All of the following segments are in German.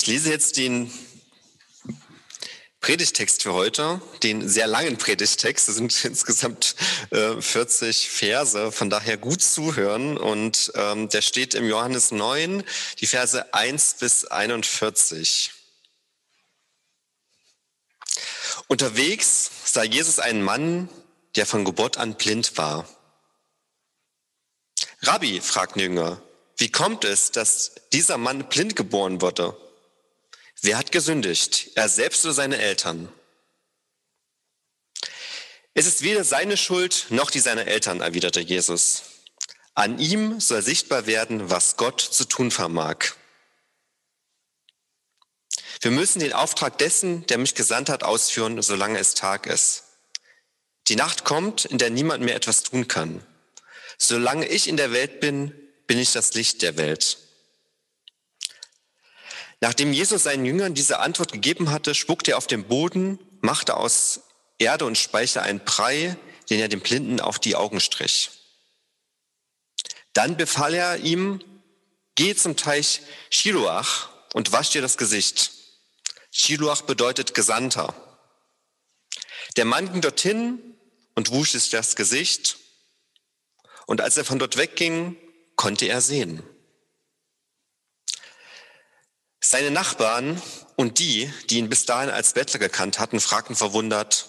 Ich lese jetzt den Predigtext für heute, den sehr langen Predigtext. Das sind insgesamt äh, 40 Verse, von daher gut zuhören. Und ähm, der steht im Johannes 9, die Verse 1 bis 41. Unterwegs sah Jesus einen Mann, der von Geburt an blind war. Rabbi, fragten Jünger, wie kommt es, dass dieser Mann blind geboren wurde? Wer hat gesündigt? Er selbst oder seine Eltern? Es ist weder seine Schuld noch die seiner Eltern, erwiderte Jesus. An ihm soll sichtbar werden, was Gott zu tun vermag. Wir müssen den Auftrag dessen, der mich gesandt hat, ausführen, solange es Tag ist. Die Nacht kommt, in der niemand mehr etwas tun kann. Solange ich in der Welt bin, bin ich das Licht der Welt. Nachdem Jesus seinen Jüngern diese Antwort gegeben hatte, spuckte er auf den Boden, machte aus Erde und Speicher einen Brei, den er dem Blinden auf die Augen strich. Dann befahl er ihm, geh zum Teich Shiloach und wasch dir das Gesicht. Shiloach bedeutet Gesandter. Der Mann ging dorthin und wusch sich das Gesicht. Und als er von dort wegging, konnte er sehen. Seine Nachbarn und die, die ihn bis dahin als Bettler gekannt hatten, fragten verwundert,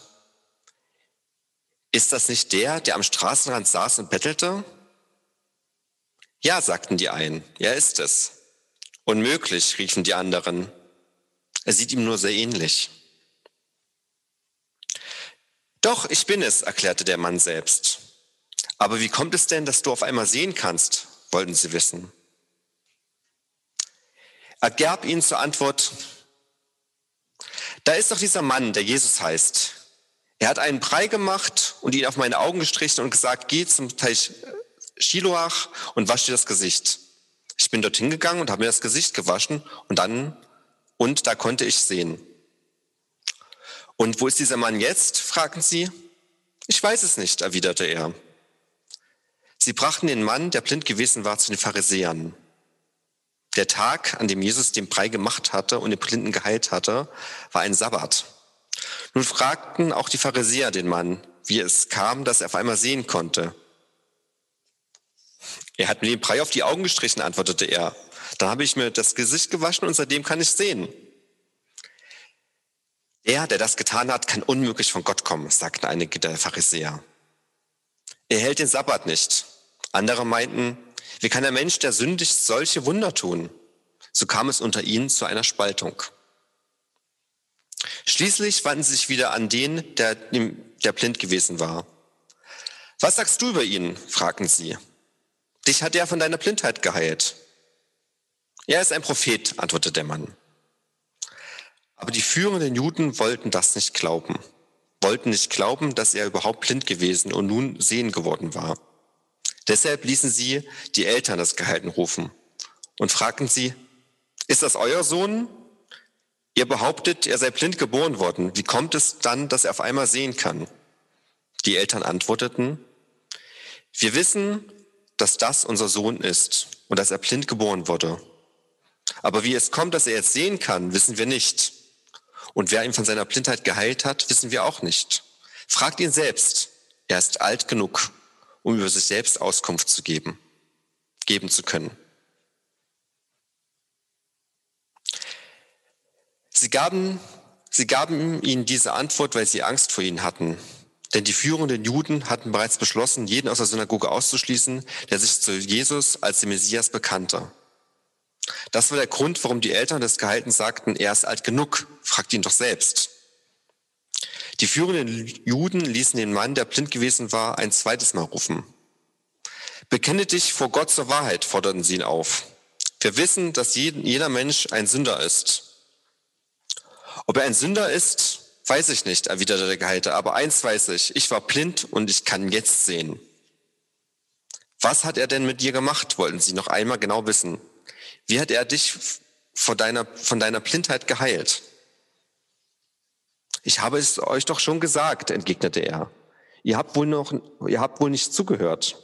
ist das nicht der, der am Straßenrand saß und bettelte? Ja, sagten die einen, er ist es. Unmöglich, riefen die anderen. Er sieht ihm nur sehr ähnlich. Doch, ich bin es, erklärte der Mann selbst. Aber wie kommt es denn, dass du auf einmal sehen kannst? wollten sie wissen. Er gab ihnen zur Antwort, da ist doch dieser Mann, der Jesus heißt. Er hat einen Brei gemacht und ihn auf meine Augen gestrichen und gesagt, geh zum Teich Shiloach und wasch dir das Gesicht. Ich bin dorthin gegangen und habe mir das Gesicht gewaschen und dann, und da konnte ich sehen. Und wo ist dieser Mann jetzt? fragten sie. Ich weiß es nicht, erwiderte er. Sie brachten den Mann, der blind gewesen war, zu den Pharisäern. Der Tag, an dem Jesus den Brei gemacht hatte und den Blinden geheilt hatte, war ein Sabbat. Nun fragten auch die Pharisäer den Mann, wie es kam, dass er auf einmal sehen konnte. Er hat mir den Brei auf die Augen gestrichen, antwortete er. Dann habe ich mir das Gesicht gewaschen und seitdem kann ich sehen. Der, der das getan hat, kann unmöglich von Gott kommen, sagten einige der Pharisäer. Er hält den Sabbat nicht. Andere meinten, wie kann der Mensch, der sündigt, solche Wunder tun? So kam es unter ihnen zu einer Spaltung. Schließlich wandten sie sich wieder an den, der, der blind gewesen war. Was sagst du über ihn? fragten sie. Dich hat er von deiner Blindheit geheilt. Er ist ein Prophet, antwortete der Mann. Aber die führenden Juden wollten das nicht glauben, wollten nicht glauben, dass er überhaupt blind gewesen und nun sehen geworden war. Deshalb ließen sie die Eltern das Gehalten rufen und fragten sie, ist das euer Sohn? Ihr behauptet, er sei blind geboren worden. Wie kommt es dann, dass er auf einmal sehen kann? Die Eltern antworteten, wir wissen, dass das unser Sohn ist und dass er blind geboren wurde. Aber wie es kommt, dass er jetzt sehen kann, wissen wir nicht. Und wer ihn von seiner Blindheit geheilt hat, wissen wir auch nicht. Fragt ihn selbst. Er ist alt genug um über sich selbst Auskunft zu geben, geben zu können. Sie gaben, sie gaben ihnen diese Antwort, weil sie Angst vor ihnen hatten. Denn die führenden Juden hatten bereits beschlossen, jeden aus der Synagoge auszuschließen, der sich zu Jesus als dem Messias bekannte. Das war der Grund, warum die Eltern des Gehalten sagten, er ist alt genug, fragt ihn doch selbst. Die führenden Juden ließen den Mann, der blind gewesen war, ein zweites Mal rufen. Bekenne dich vor Gott zur Wahrheit, forderten sie ihn auf. Wir wissen, dass jeder Mensch ein Sünder ist. Ob er ein Sünder ist, weiß ich nicht, erwiderte der Gehelte, aber eins weiß ich, ich war blind und ich kann jetzt sehen. Was hat er denn mit dir gemacht, wollten sie noch einmal genau wissen. Wie hat er dich von deiner, von deiner Blindheit geheilt? Ich habe es euch doch schon gesagt, entgegnete er. Ihr habt wohl noch, ihr habt wohl nicht zugehört.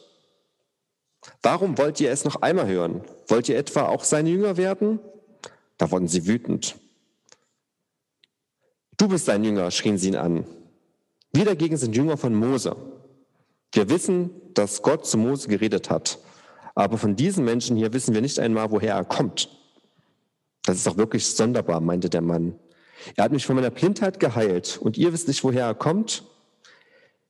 Warum wollt ihr es noch einmal hören? Wollt ihr etwa auch seine Jünger werden? Da wurden sie wütend. Du bist ein Jünger, schrien sie ihn an. Wir dagegen sind Jünger von Mose. Wir wissen, dass Gott zu Mose geredet hat. Aber von diesen Menschen hier wissen wir nicht einmal, woher er kommt. Das ist doch wirklich sonderbar, meinte der Mann. Er hat mich von meiner Blindheit geheilt und ihr wisst nicht, woher er kommt?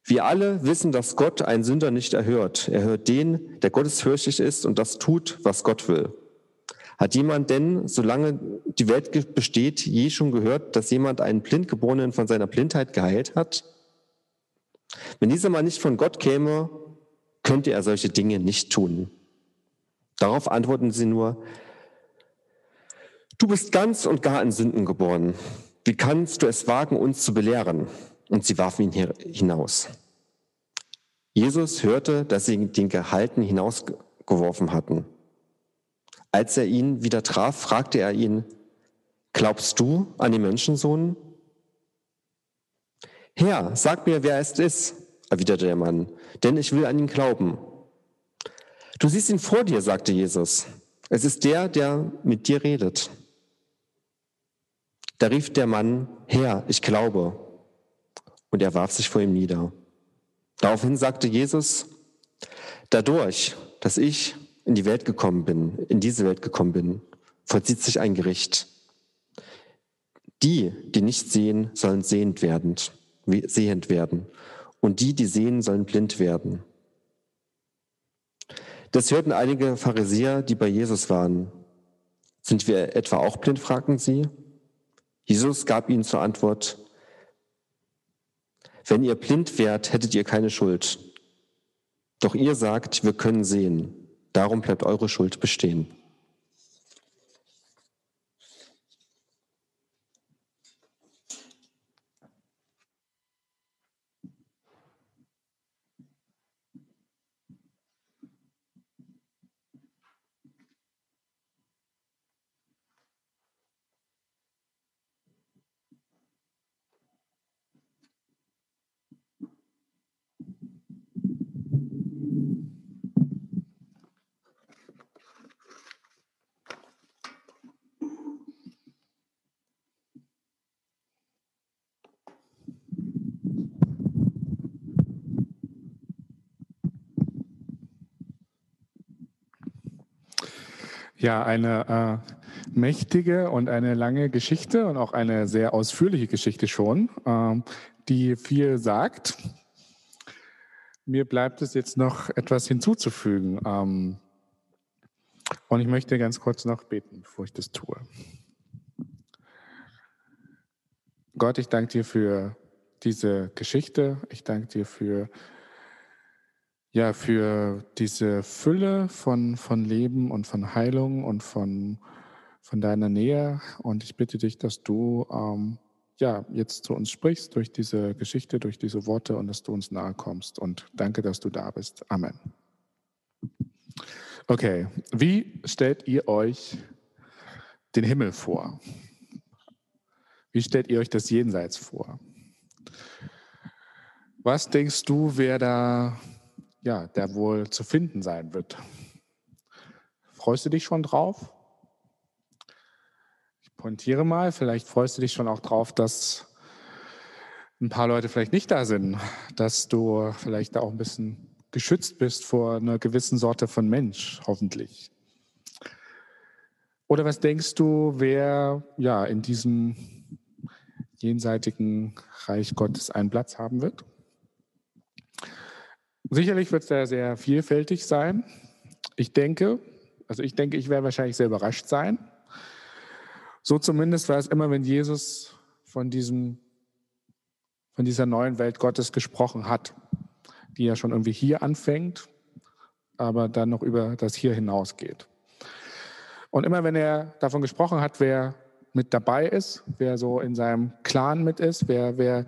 Wir alle wissen, dass Gott einen Sünder nicht erhört. Er hört den, der gottesfürchtig ist und das tut, was Gott will. Hat jemand denn, solange die Welt besteht, je schon gehört, dass jemand einen Blindgeborenen von seiner Blindheit geheilt hat? Wenn dieser Mann nicht von Gott käme, könnte er solche Dinge nicht tun. Darauf antworten sie nur, du bist ganz und gar in Sünden geboren. Wie kannst du es wagen, uns zu belehren? Und sie warfen ihn hinaus. Jesus hörte, dass sie den Gehalten hinausgeworfen hatten. Als er ihn wieder traf, fragte er ihn, glaubst du an den Menschensohn? Herr, sag mir, wer es ist, erwiderte der Mann, denn ich will an ihn glauben. Du siehst ihn vor dir, sagte Jesus. Es ist der, der mit dir redet. Da rief der Mann, Herr, ich glaube. Und er warf sich vor ihm nieder. Daraufhin sagte Jesus, dadurch, dass ich in die Welt gekommen bin, in diese Welt gekommen bin, vollzieht sich ein Gericht. Die, die nicht sehen, sollen sehend werden, sehend werden. Und die, die sehen, sollen blind werden. Das hörten einige Pharisäer, die bei Jesus waren. Sind wir etwa auch blind, fragten sie. Jesus gab ihnen zur Antwort, wenn ihr blind wärt, hättet ihr keine Schuld. Doch ihr sagt, wir können sehen. Darum bleibt eure Schuld bestehen. Ja, eine äh, mächtige und eine lange Geschichte und auch eine sehr ausführliche Geschichte schon, äh, die viel sagt. Mir bleibt es jetzt noch etwas hinzuzufügen. Ähm, und ich möchte ganz kurz noch beten, bevor ich das tue. Gott, ich danke dir für diese Geschichte. Ich danke dir für ja, für diese Fülle von, von Leben und von Heilung und von, von deiner Nähe. Und ich bitte dich, dass du ähm, ja, jetzt zu uns sprichst durch diese Geschichte, durch diese Worte und dass du uns nahe kommst. Und danke, dass du da bist. Amen. Okay, wie stellt ihr euch den Himmel vor? Wie stellt ihr euch das Jenseits vor? Was denkst du, wer da ja, der wohl zu finden sein wird. Freust du dich schon drauf? Ich pointiere mal, vielleicht freust du dich schon auch drauf, dass ein paar Leute vielleicht nicht da sind, dass du vielleicht auch ein bisschen geschützt bist vor einer gewissen Sorte von Mensch, hoffentlich. Oder was denkst du, wer ja in diesem jenseitigen Reich Gottes einen Platz haben wird? Sicherlich wird es da sehr vielfältig sein. Ich denke, also ich denke, ich werde wahrscheinlich sehr überrascht sein. So zumindest war es immer, wenn Jesus von diesem, von dieser neuen Welt Gottes gesprochen hat, die ja schon irgendwie hier anfängt, aber dann noch über das hier hinausgeht. Und immer wenn er davon gesprochen hat, wer mit dabei ist, wer so in seinem Clan mit ist, wer, wer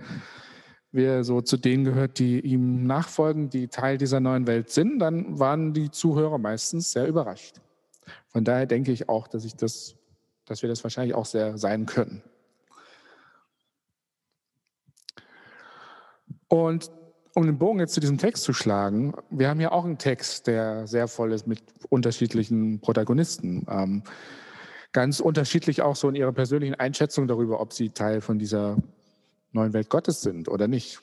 wer so zu denen gehört, die ihm nachfolgen, die Teil dieser neuen Welt sind, dann waren die Zuhörer meistens sehr überrascht. Von daher denke ich auch, dass ich das, dass wir das wahrscheinlich auch sehr sein können. Und um den Bogen jetzt zu diesem Text zu schlagen, wir haben ja auch einen Text, der sehr voll ist mit unterschiedlichen Protagonisten. Ähm, ganz unterschiedlich auch so in ihrer persönlichen Einschätzung darüber, ob sie Teil von dieser neuen Welt Gottes sind oder nicht.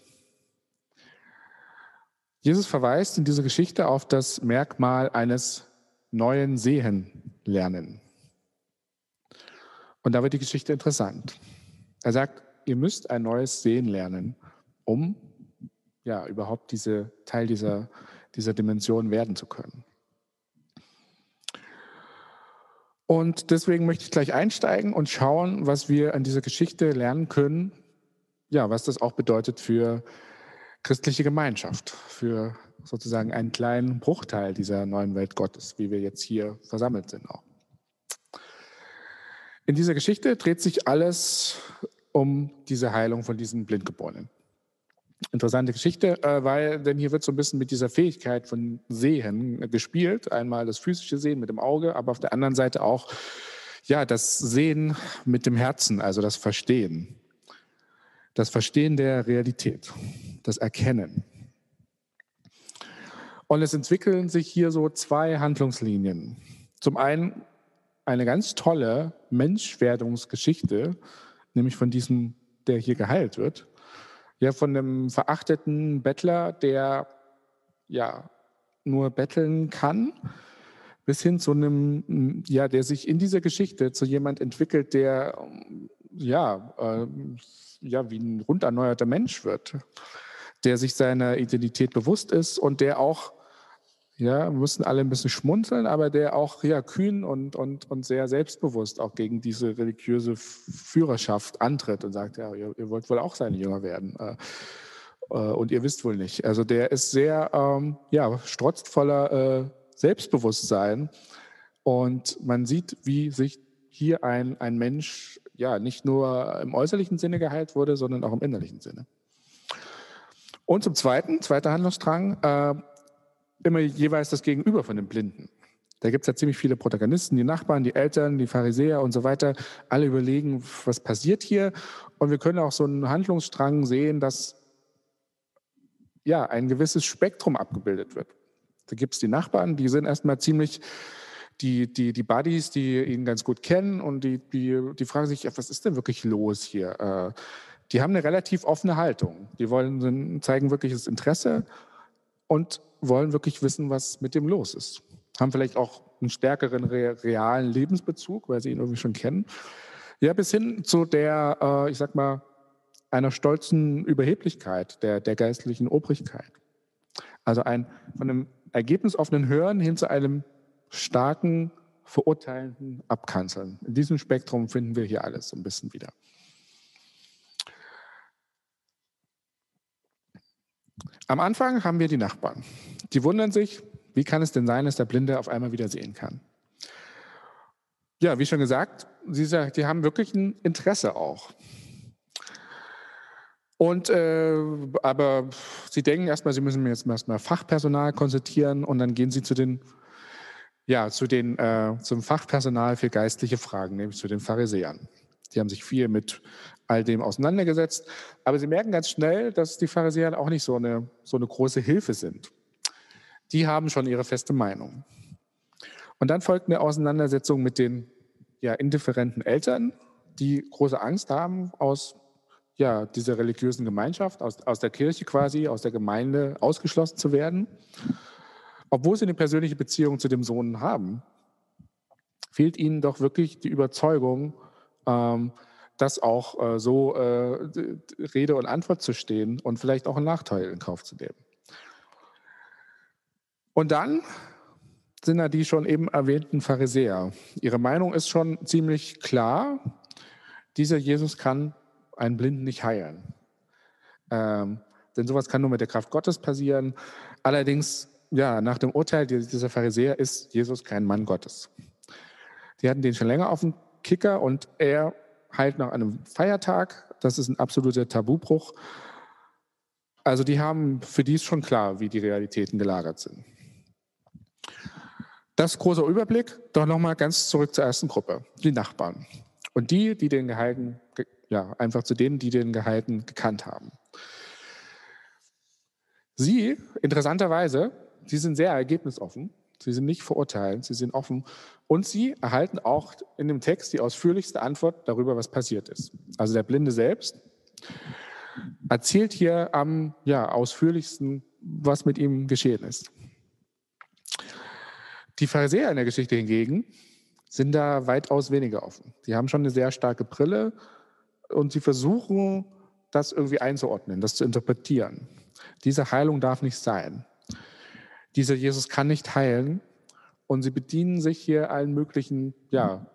Jesus verweist in dieser Geschichte auf das Merkmal eines neuen Sehen lernen. Und da wird die Geschichte interessant. Er sagt, ihr müsst ein neues Sehen lernen, um ja überhaupt diese Teil dieser, dieser Dimension werden zu können. Und deswegen möchte ich gleich einsteigen und schauen, was wir an dieser Geschichte lernen können, ja, was das auch bedeutet für christliche Gemeinschaft, für sozusagen einen kleinen Bruchteil dieser neuen Welt Gottes, wie wir jetzt hier versammelt sind auch. In dieser Geschichte dreht sich alles um diese Heilung von diesen Blindgeborenen. Interessante Geschichte, äh, weil denn hier wird so ein bisschen mit dieser Fähigkeit von Sehen gespielt. Einmal das physische Sehen mit dem Auge, aber auf der anderen Seite auch ja das Sehen mit dem Herzen, also das Verstehen, das Verstehen der Realität, das Erkennen. Und es entwickeln sich hier so zwei Handlungslinien. Zum einen eine ganz tolle Menschwerdungsgeschichte, nämlich von diesem, der hier geheilt wird. Ja, von einem verachteten Bettler, der ja nur betteln kann, bis hin zu einem, ja, der sich in dieser Geschichte zu jemand entwickelt, der ja, äh, ja wie ein rund erneuerter Mensch wird, der sich seiner Identität bewusst ist und der auch ja, mussten alle ein bisschen schmunzeln, aber der auch ja, kühn und, und, und sehr selbstbewusst auch gegen diese religiöse Führerschaft antritt und sagt, ja, ihr, ihr wollt wohl auch seine Jünger werden. Äh, äh, und ihr wisst wohl nicht. Also der ist sehr, ähm, ja, strotzt voller äh, Selbstbewusstsein. Und man sieht, wie sich hier ein, ein Mensch ja nicht nur im äußerlichen Sinne geheilt wurde, sondern auch im innerlichen Sinne. Und zum Zweiten, zweiter Handlungsstrang, äh, immer jeweils das Gegenüber von dem Blinden. Da gibt es ja ziemlich viele Protagonisten, die Nachbarn, die Eltern, die Pharisäer und so weiter. Alle überlegen, was passiert hier. Und wir können auch so einen Handlungsstrang sehen, dass ja ein gewisses Spektrum abgebildet wird. Da gibt es die Nachbarn, die sind erstmal ziemlich die, die, die Buddies, die ihn ganz gut kennen und die, die, die fragen sich, was ist denn wirklich los hier? Äh, die haben eine relativ offene Haltung. Die wollen zeigen wirkliches Interesse und wollen wirklich wissen, was mit dem los ist. Haben vielleicht auch einen stärkeren realen Lebensbezug, weil sie ihn irgendwie schon kennen. Ja, bis hin zu der, äh, ich sag mal, einer stolzen Überheblichkeit der, der geistlichen Obrigkeit. Also ein von einem ergebnisoffenen Hören hin zu einem starken, verurteilenden Abkanzeln. In diesem Spektrum finden wir hier alles so ein bisschen wieder. Am Anfang haben wir die Nachbarn. Die wundern sich, wie kann es denn sein, dass der Blinde auf einmal wieder sehen kann? Ja, wie schon gesagt, sie, die haben wirklich ein Interesse auch. Und äh, aber sie denken erstmal, sie müssen jetzt erstmal Fachpersonal konsultieren und dann gehen sie zu den ja zu den äh, zum Fachpersonal für geistliche Fragen, nämlich zu den Pharisäern. Die haben sich viel mit all dem auseinandergesetzt. Aber sie merken ganz schnell, dass die Pharisäer auch nicht so eine, so eine große Hilfe sind. Die haben schon ihre feste Meinung. Und dann folgt eine Auseinandersetzung mit den ja, indifferenten Eltern, die große Angst haben, aus ja, dieser religiösen Gemeinschaft, aus, aus der Kirche quasi, aus der Gemeinde ausgeschlossen zu werden. Obwohl sie eine persönliche Beziehung zu dem Sohn haben, fehlt ihnen doch wirklich die Überzeugung, ähm, das auch äh, so äh, Rede und Antwort zu stehen und vielleicht auch einen Nachteil in Kauf zu nehmen. Und dann sind da die schon eben erwähnten Pharisäer. Ihre Meinung ist schon ziemlich klar. Dieser Jesus kann einen Blinden nicht heilen. Ähm, denn sowas kann nur mit der Kraft Gottes passieren. Allerdings, ja, nach dem Urteil dieser Pharisäer ist Jesus kein Mann Gottes. Die hatten den schon länger auf dem Kicker und er heilt nach einem Feiertag. Das ist ein absoluter Tabubruch. Also die haben, für die schon klar, wie die Realitäten gelagert sind. Das großer Überblick. Doch nochmal ganz zurück zur ersten Gruppe, die Nachbarn. Und die, die den Gehalten, ja, einfach zu denen, die den Gehalten gekannt haben. Sie, interessanterweise, sie sind sehr ergebnisoffen. Sie sind nicht verurteilend, sie sind offen und sie erhalten auch in dem Text die ausführlichste Antwort darüber, was passiert ist. Also der Blinde selbst erzählt hier am ja, ausführlichsten, was mit ihm geschehen ist. Die Pharisäer in der Geschichte hingegen sind da weitaus weniger offen. Die haben schon eine sehr starke Brille und sie versuchen, das irgendwie einzuordnen, das zu interpretieren. Diese Heilung darf nicht sein. Dieser Jesus kann nicht heilen und sie bedienen sich hier allen möglichen ja,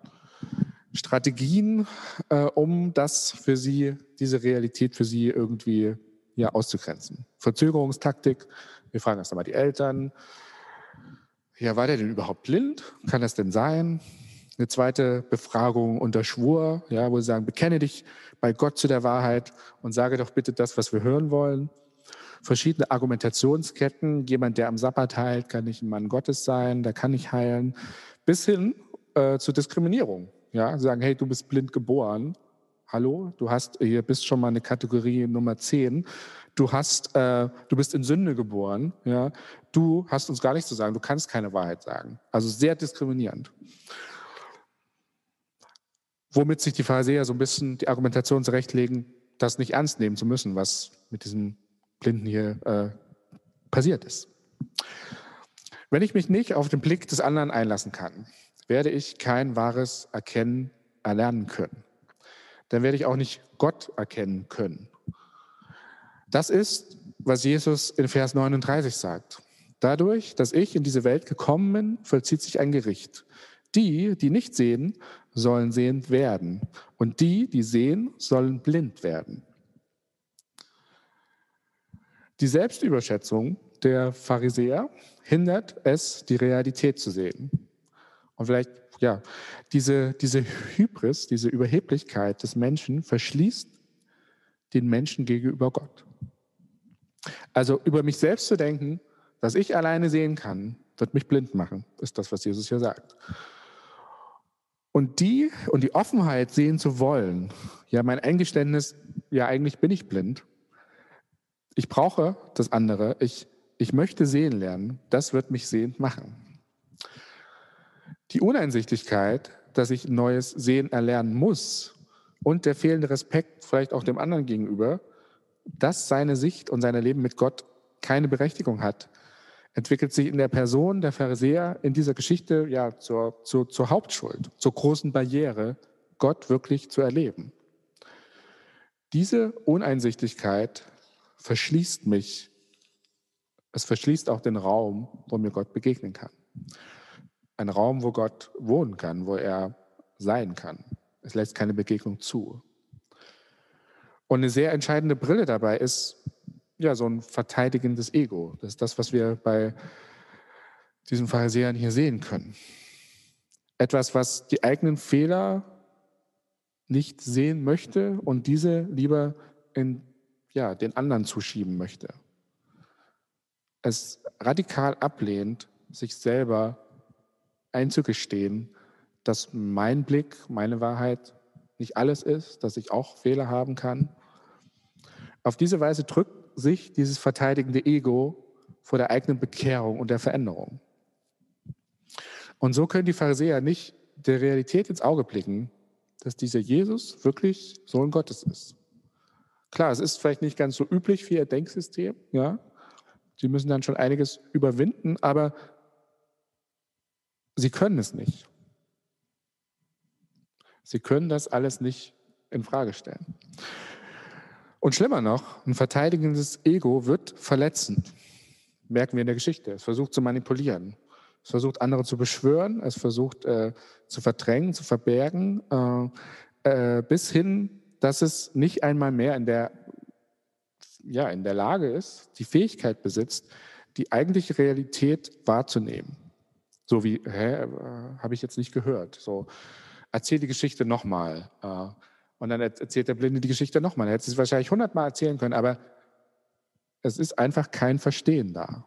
Strategien, äh, um das für sie, diese Realität für sie irgendwie ja, auszugrenzen. Verzögerungstaktik, wir fragen erst einmal die Eltern, ja, war der denn überhaupt blind? Kann das denn sein? Eine zweite Befragung unter Schwur, ja, wo sie sagen, bekenne dich bei Gott zu der Wahrheit und sage doch bitte das, was wir hören wollen. Verschiedene Argumentationsketten. Jemand, der am Sabbat heilt, kann nicht ein Mann Gottes sein, der kann nicht heilen. Bis hin äh, zu Diskriminierung. Ja, sagen, hey, du bist blind geboren. Hallo, du hast, hier bist schon mal eine Kategorie Nummer 10 du hast, äh, du bist in Sünde geboren, ja, du hast uns gar nichts zu sagen, du kannst keine Wahrheit sagen. Also sehr diskriminierend. Womit sich die Pharisäer so ein bisschen die Argumentation zurechtlegen, das nicht ernst nehmen zu müssen, was mit diesem Blinden hier äh, passiert ist. Wenn ich mich nicht auf den Blick des anderen einlassen kann, werde ich kein wahres Erkennen erlernen können. Dann werde ich auch nicht Gott erkennen können. Das ist, was Jesus in Vers 39 sagt. Dadurch, dass ich in diese Welt gekommen bin, vollzieht sich ein Gericht. Die, die nicht sehen, sollen sehend werden. Und die, die sehen, sollen blind werden. Die Selbstüberschätzung der Pharisäer hindert es, die Realität zu sehen. Und vielleicht, ja, diese, diese Hybris, diese Überheblichkeit des Menschen verschließt den Menschen gegenüber Gott. Also über mich selbst zu denken, dass ich alleine sehen kann, wird mich blind machen, ist das, was Jesus hier sagt. Und die und die Offenheit sehen zu wollen, ja, mein Eingeständnis, ja, eigentlich bin ich blind. Ich brauche das andere, ich, ich möchte sehen lernen, das wird mich sehend machen. Die Uneinsichtigkeit, dass ich neues Sehen erlernen muss und der fehlende Respekt vielleicht auch dem anderen gegenüber, dass seine Sicht und sein Leben mit Gott keine Berechtigung hat, entwickelt sich in der Person der Pharisäer in dieser Geschichte ja zur, zur, zur Hauptschuld, zur großen Barriere, Gott wirklich zu erleben. Diese Uneinsichtigkeit verschließt mich. Es verschließt auch den Raum, wo mir Gott begegnen kann. Ein Raum, wo Gott wohnen kann, wo er sein kann. Es lässt keine Begegnung zu. Und eine sehr entscheidende Brille dabei ist ja so ein verteidigendes Ego. Das ist das, was wir bei diesen Pharisäern hier sehen können. Etwas, was die eigenen Fehler nicht sehen möchte und diese lieber in ja, den anderen zuschieben möchte. Es radikal ablehnt, sich selber einzugestehen, dass mein Blick, meine Wahrheit nicht alles ist, dass ich auch Fehler haben kann auf diese Weise drückt sich dieses verteidigende Ego vor der eigenen Bekehrung und der Veränderung. Und so können die Pharisäer nicht der Realität ins Auge blicken, dass dieser Jesus wirklich Sohn Gottes ist. Klar, es ist vielleicht nicht ganz so üblich für ihr Denksystem, ja. Sie müssen dann schon einiges überwinden, aber sie können es nicht. Sie können das alles nicht in Frage stellen. Und schlimmer noch, ein verteidigendes Ego wird verletzend. Merken wir in der Geschichte. Es versucht zu manipulieren. Es versucht andere zu beschwören. Es versucht äh, zu verdrängen, zu verbergen. Äh, äh, bis hin, dass es nicht einmal mehr in der, ja, in der Lage ist, die Fähigkeit besitzt, die eigentliche Realität wahrzunehmen. So wie, hä, äh, habe ich jetzt nicht gehört. So, erzähl die Geschichte nochmal. Äh, und dann erzählt der Blinde die Geschichte nochmal. Er hätte es wahrscheinlich hundertmal erzählen können, aber es ist einfach kein Verstehen da.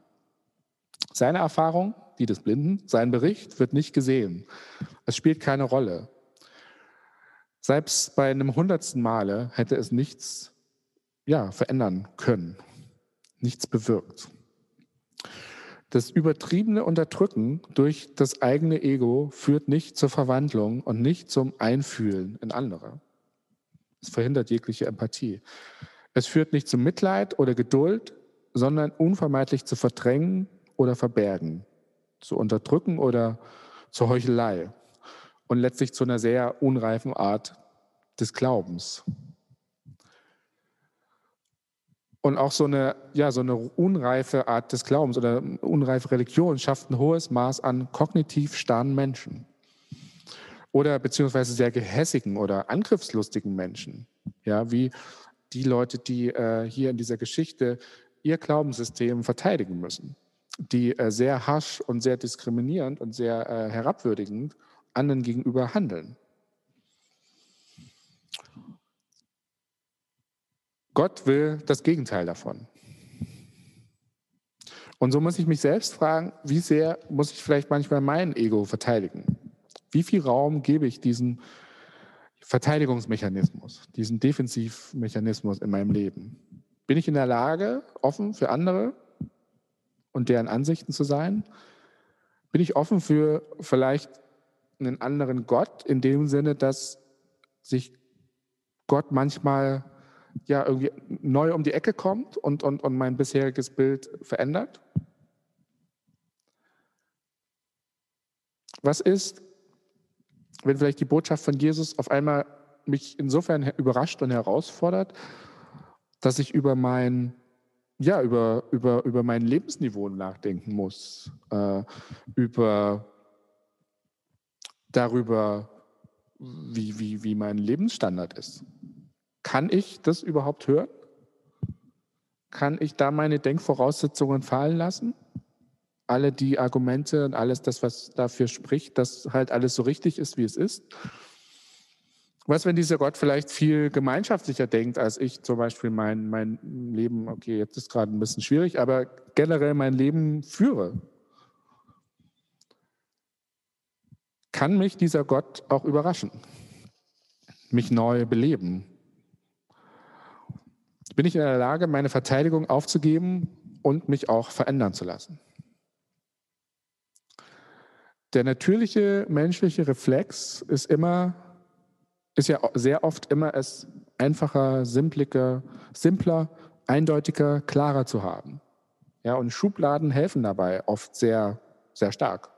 Seine Erfahrung, die des Blinden, sein Bericht wird nicht gesehen. Es spielt keine Rolle. Selbst bei einem hundertsten Male hätte es nichts ja, verändern können, nichts bewirkt. Das übertriebene Unterdrücken durch das eigene Ego führt nicht zur Verwandlung und nicht zum Einfühlen in andere. Es verhindert jegliche Empathie. Es führt nicht zu Mitleid oder Geduld, sondern unvermeidlich zu verdrängen oder verbergen, zu unterdrücken oder zur Heuchelei und letztlich zu einer sehr unreifen Art des Glaubens. Und auch so eine, ja, so eine unreife Art des Glaubens oder unreife Religion schafft ein hohes Maß an kognitiv starren Menschen. Oder beziehungsweise sehr gehässigen oder angriffslustigen Menschen. Ja, wie die Leute, die äh, hier in dieser Geschichte ihr Glaubenssystem verteidigen müssen. Die äh, sehr harsch und sehr diskriminierend und sehr äh, herabwürdigend anderen gegenüber handeln. Gott will das Gegenteil davon. Und so muss ich mich selbst fragen, wie sehr muss ich vielleicht manchmal mein Ego verteidigen? Wie viel Raum gebe ich diesem Verteidigungsmechanismus, diesem Defensivmechanismus in meinem Leben? Bin ich in der Lage, offen für andere und deren Ansichten zu sein? Bin ich offen für vielleicht einen anderen Gott in dem Sinne, dass sich Gott manchmal ja irgendwie neu um die Ecke kommt und, und, und mein bisheriges Bild verändert? Was ist, wenn vielleicht die Botschaft von Jesus auf einmal mich insofern überrascht und herausfordert, dass ich über mein ja, über, über, über mein Lebensniveau nachdenken muss, äh, über darüber, wie, wie, wie mein Lebensstandard ist. Kann ich das überhaupt hören? Kann ich da meine Denkvoraussetzungen fallen lassen? Alle die Argumente und alles das, was dafür spricht, dass halt alles so richtig ist, wie es ist? Was, wenn dieser Gott vielleicht viel gemeinschaftlicher denkt, als ich zum Beispiel mein, mein Leben, okay, jetzt ist gerade ein bisschen schwierig, aber generell mein Leben führe? Kann mich dieser Gott auch überraschen, mich neu beleben, bin ich in der Lage, meine Verteidigung aufzugeben und mich auch verändern zu lassen. Der natürliche menschliche Reflex ist immer, ist ja sehr oft immer es einfacher, simpliger, simpler, eindeutiger, klarer zu haben. Ja, und Schubladen helfen dabei oft sehr, sehr stark.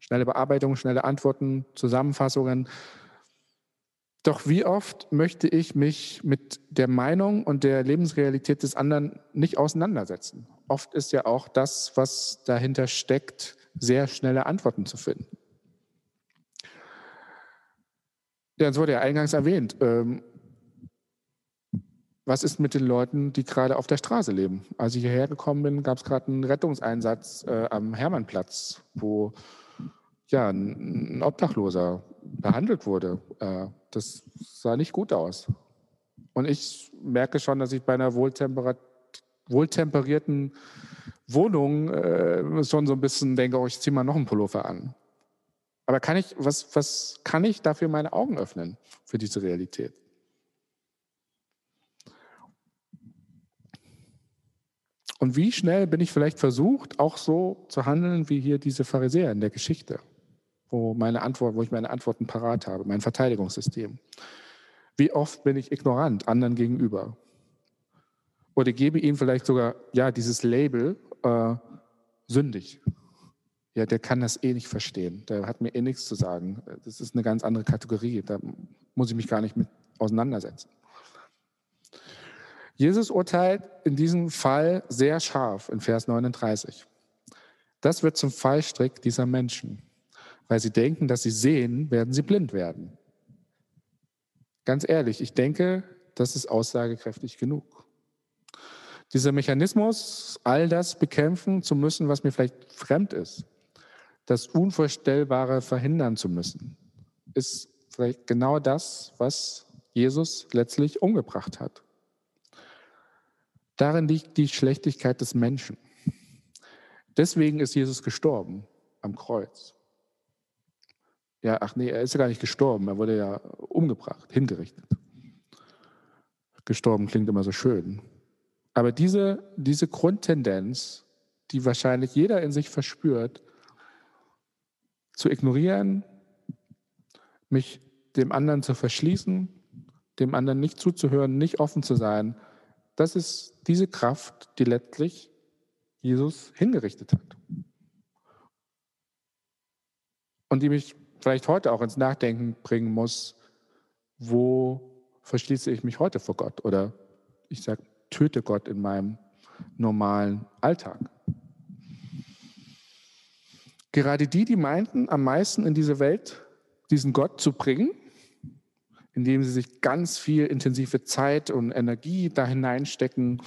Schnelle Bearbeitung, schnelle Antworten, Zusammenfassungen, doch wie oft möchte ich mich mit der Meinung und der Lebensrealität des anderen nicht auseinandersetzen? Oft ist ja auch das, was dahinter steckt, sehr schnelle Antworten zu finden. Ja, es wurde ja eingangs erwähnt. Ähm, was ist mit den Leuten, die gerade auf der Straße leben? Als ich hierher gekommen bin, gab es gerade einen Rettungseinsatz äh, am Hermannplatz, wo ja, ein Obdachloser behandelt wurde. Äh, das sah nicht gut aus. Und ich merke schon, dass ich bei einer wohltemperierten Wohnung äh, schon so ein bisschen denke, oh, ich ziehe mal noch einen Pullover an. Aber kann ich, was, was kann ich dafür meine Augen öffnen für diese Realität? Und wie schnell bin ich vielleicht versucht, auch so zu handeln wie hier diese Pharisäer in der Geschichte? Wo, meine Antwort, wo ich meine Antworten parat habe, mein Verteidigungssystem. Wie oft bin ich ignorant anderen gegenüber? Oder gebe ihnen vielleicht sogar ja dieses Label äh, sündig. Ja, der kann das eh nicht verstehen. Der hat mir eh nichts zu sagen. Das ist eine ganz andere Kategorie. Da muss ich mich gar nicht mit auseinandersetzen. Jesus urteilt in diesem Fall sehr scharf in Vers 39. Das wird zum Fallstrick dieser Menschen weil sie denken, dass sie sehen, werden sie blind werden. Ganz ehrlich, ich denke, das ist aussagekräftig genug. Dieser Mechanismus, all das bekämpfen zu müssen, was mir vielleicht fremd ist, das Unvorstellbare verhindern zu müssen, ist vielleicht genau das, was Jesus letztlich umgebracht hat. Darin liegt die Schlechtigkeit des Menschen. Deswegen ist Jesus gestorben am Kreuz. Ja, ach nee, er ist ja gar nicht gestorben, er wurde ja umgebracht, hingerichtet. Gestorben klingt immer so schön. Aber diese, diese Grundtendenz, die wahrscheinlich jeder in sich verspürt, zu ignorieren, mich dem anderen zu verschließen, dem anderen nicht zuzuhören, nicht offen zu sein, das ist diese Kraft, die letztlich Jesus hingerichtet hat. Und die mich vielleicht heute auch ins Nachdenken bringen muss, wo verschließe ich mich heute vor Gott? Oder ich sage, töte Gott in meinem normalen Alltag. Gerade die, die meinten, am meisten in diese Welt diesen Gott zu bringen, indem sie sich ganz viel intensive Zeit und Energie da hineinstecken,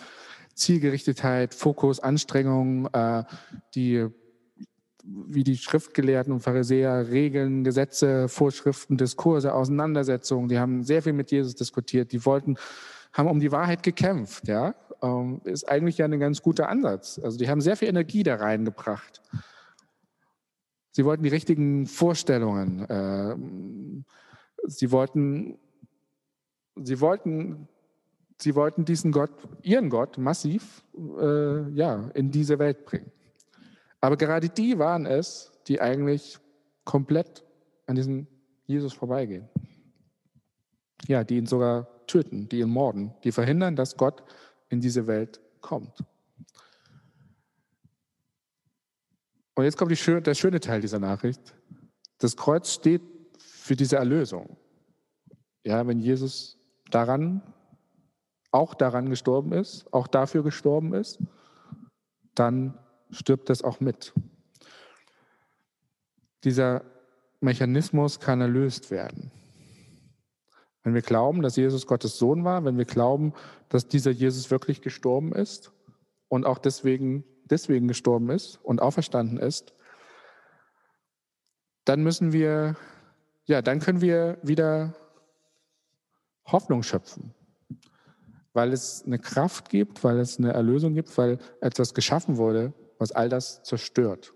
Zielgerichtetheit, Fokus, Anstrengung, äh, die wie die Schriftgelehrten und Pharisäer Regeln, Gesetze, Vorschriften, Diskurse, Auseinandersetzungen, die haben sehr viel mit Jesus diskutiert, die wollten, haben um die Wahrheit gekämpft, ja, ähm, ist eigentlich ja ein ganz guter Ansatz. Also die haben sehr viel Energie da reingebracht. Sie wollten die richtigen Vorstellungen. Äh, sie wollten, sie wollten, sie wollten diesen Gott, ihren Gott, massiv, äh, ja, in diese Welt bringen. Aber gerade die waren es, die eigentlich komplett an diesem Jesus vorbeigehen. Ja, die ihn sogar töten, die ihn morden, die verhindern, dass Gott in diese Welt kommt. Und jetzt kommt die, der schöne Teil dieser Nachricht. Das Kreuz steht für diese Erlösung. Ja, wenn Jesus daran, auch daran gestorben ist, auch dafür gestorben ist, dann stirbt das auch mit. Dieser Mechanismus kann erlöst werden. Wenn wir glauben, dass Jesus Gottes Sohn war, wenn wir glauben, dass dieser Jesus wirklich gestorben ist und auch deswegen deswegen gestorben ist und auferstanden ist, dann müssen wir, ja, dann können wir wieder Hoffnung schöpfen, weil es eine Kraft gibt, weil es eine Erlösung gibt, weil etwas geschaffen wurde, was all das zerstört.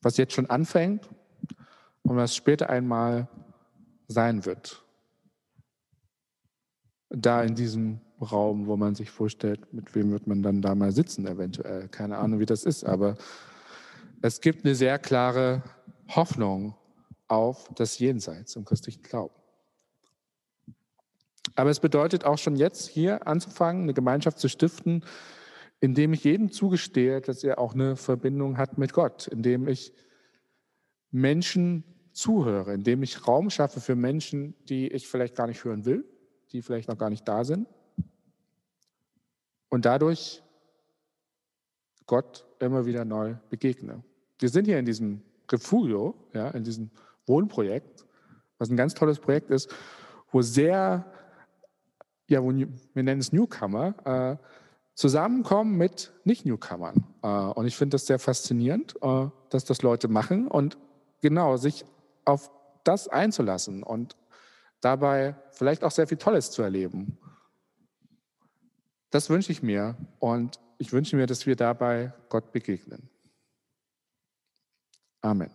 Was jetzt schon anfängt und was später einmal sein wird. Da in diesem Raum, wo man sich vorstellt, mit wem wird man dann da mal sitzen, eventuell. Keine Ahnung, wie das ist, aber es gibt eine sehr klare Hoffnung auf das Jenseits im christlichen Glauben. Aber es bedeutet auch schon jetzt hier anzufangen, eine Gemeinschaft zu stiften, indem ich jedem zugestehe, dass er auch eine Verbindung hat mit Gott, indem ich Menschen zuhöre, indem ich Raum schaffe für Menschen, die ich vielleicht gar nicht hören will, die vielleicht noch gar nicht da sind, und dadurch Gott immer wieder neu begegne. Wir sind hier in diesem Refugio, ja, in diesem Wohnprojekt, was ein ganz tolles Projekt ist, wo sehr, ja, wo, wir nennen es Newcomer, äh, zusammenkommen mit Nicht-Newcomern. Äh, und ich finde das sehr faszinierend, äh, dass das Leute machen und genau sich auf das einzulassen und dabei vielleicht auch sehr viel Tolles zu erleben. Das wünsche ich mir und ich wünsche mir, dass wir dabei Gott begegnen. Amen.